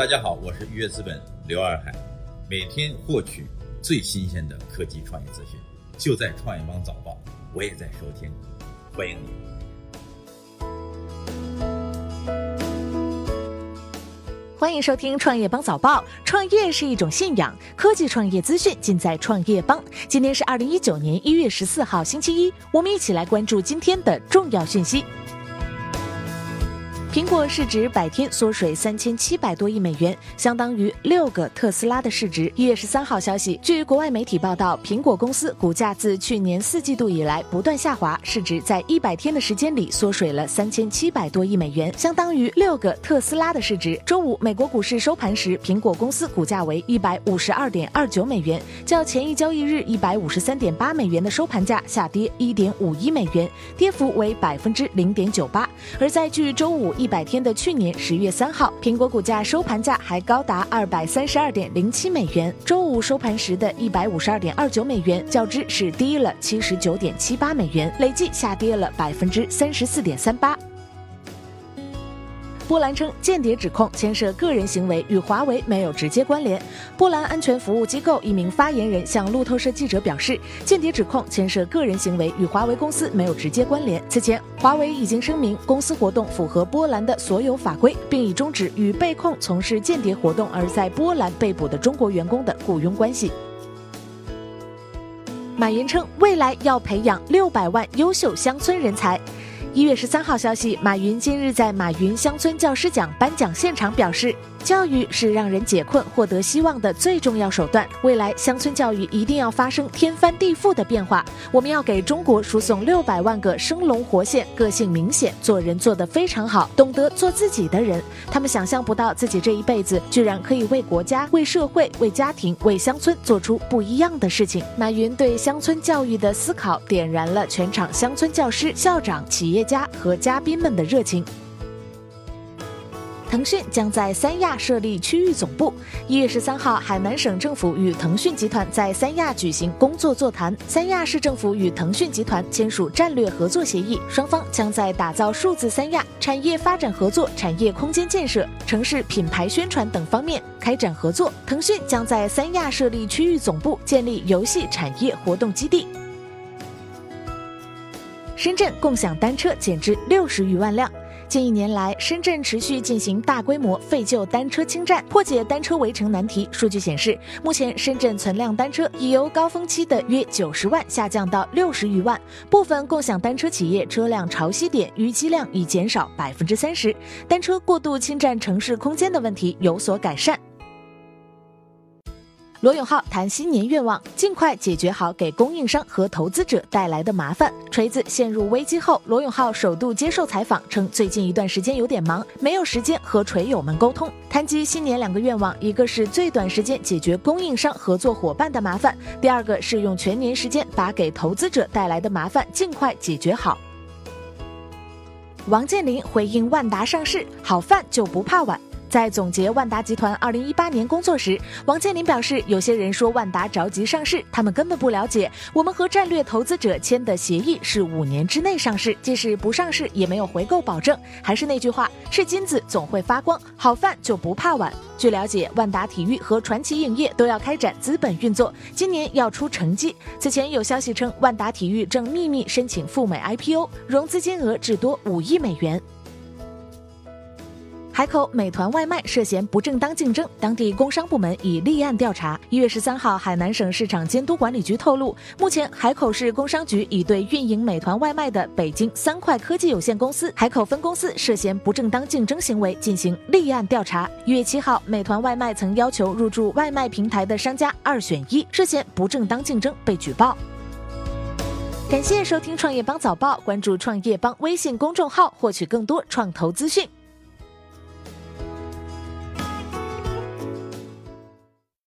大家好，我是愉悦资本刘二海，每天获取最新鲜的科技创业资讯，就在创业邦早报，我也在收听，欢迎你。欢迎收听创业邦早报。创业是一种信仰，科技创业资讯尽在创业邦。今天是二零一九年一月十四号，星期一，我们一起来关注今天的重要讯息。苹果市值百天缩水三千七百多亿美元，相当于六个特斯拉的市值。一月十三号消息，据国外媒体报道，苹果公司股价自去年四季度以来不断下滑，市值在一百天的时间里缩水了三千七百多亿美元，相当于六个特斯拉的市值。周五，美国股市收盘时，苹果公司股价为一百五十二点二九美元，较前一交易日一百五十三点八美元的收盘价下跌一点五一美元，跌幅为百分之零点九八。而在距周五。一百天的去年十月三号，苹果股价收盘价还高达二百三十二点零七美元。周五收盘时的一百五十二点二九美元，较之是低了七十九点七八美元，累计下跌了百分之三十四点三八。波兰称，间谍指控牵涉个人行为，与华为没有直接关联。波兰安全服务机构一名发言人向路透社记者表示，间谍指控牵涉个人行为，与华为公司没有直接关联。此前，华为已经声明公司活动符合波兰的所有法规，并已终止与被控从事间谍活动而在波兰被捕的中国员工的雇佣关系。马云称，未来要培养六百万优秀乡村人才。一月十三号消息，马云今日在马云乡村教师奖颁奖现场表示。教育是让人解困、获得希望的最重要手段。未来乡村教育一定要发生天翻地覆的变化。我们要给中国输送六百万个生龙活现、个性明显、做人做得非常好、懂得做自己的人。他们想象不到自己这一辈子居然可以为国家、为社会、为家庭、为乡村做出不一样的事情。马云对乡村教育的思考，点燃了全场乡村教师、校长、企业家和嘉宾们的热情。腾讯将在三亚设立区域总部。一月十三号，海南省政府与腾讯集团在三亚举行工作座谈。三亚市政府与腾讯集团签署战略合作协议，双方将在打造数字三亚、产业发展合作、产业空间建设、城市品牌宣传等方面开展合作。腾讯将在三亚设立区域总部，建立游戏产业活动基地。深圳共享单车减至六十余万辆。近一年来，深圳持续进行大规模废旧单车清占，破解单车围城难题。数据显示，目前深圳存量单车已由高峰期的约九十万下降到六十余万，部分共享单车企业车辆潮汐点逾期量已减少百分之三十，单车过度侵占城市空间的问题有所改善。罗永浩谈新年愿望，尽快解决好给供应商和投资者带来的麻烦。锤子陷入危机后，罗永浩首度接受采访，称最近一段时间有点忙，没有时间和锤友们沟通。谈及新年两个愿望，一个是最短时间解决供应商合作伙伴的麻烦，第二个是用全年时间把给投资者带来的麻烦尽快解决好。王健林回应万达上市，好饭就不怕晚。在总结万达集团二零一八年工作时，王健林表示，有些人说万达着急上市，他们根本不了解，我们和战略投资者签的协议是五年之内上市，即使不上市也没有回购保证。还是那句话，是金子总会发光，好饭就不怕晚。据了解，万达体育和传奇影业都要开展资本运作，今年要出成绩。此前有消息称，万达体育正秘密申请赴美 IPO，融资金额至多五亿美元。海口美团外卖涉嫌不正当竞争，当地工商部门已立案调查。一月十三号，海南省市场监督管理局透露，目前海口市工商局已对运营美团外卖的北京三块科技有限公司海口分公司涉嫌不正当竞争行为进行立案调查。一月七号，美团外卖曾要求入驻外卖平台的商家二选一，涉嫌不正当竞争被举报。感谢收听创业邦早报，关注创业邦微信公众号，获取更多创投资讯。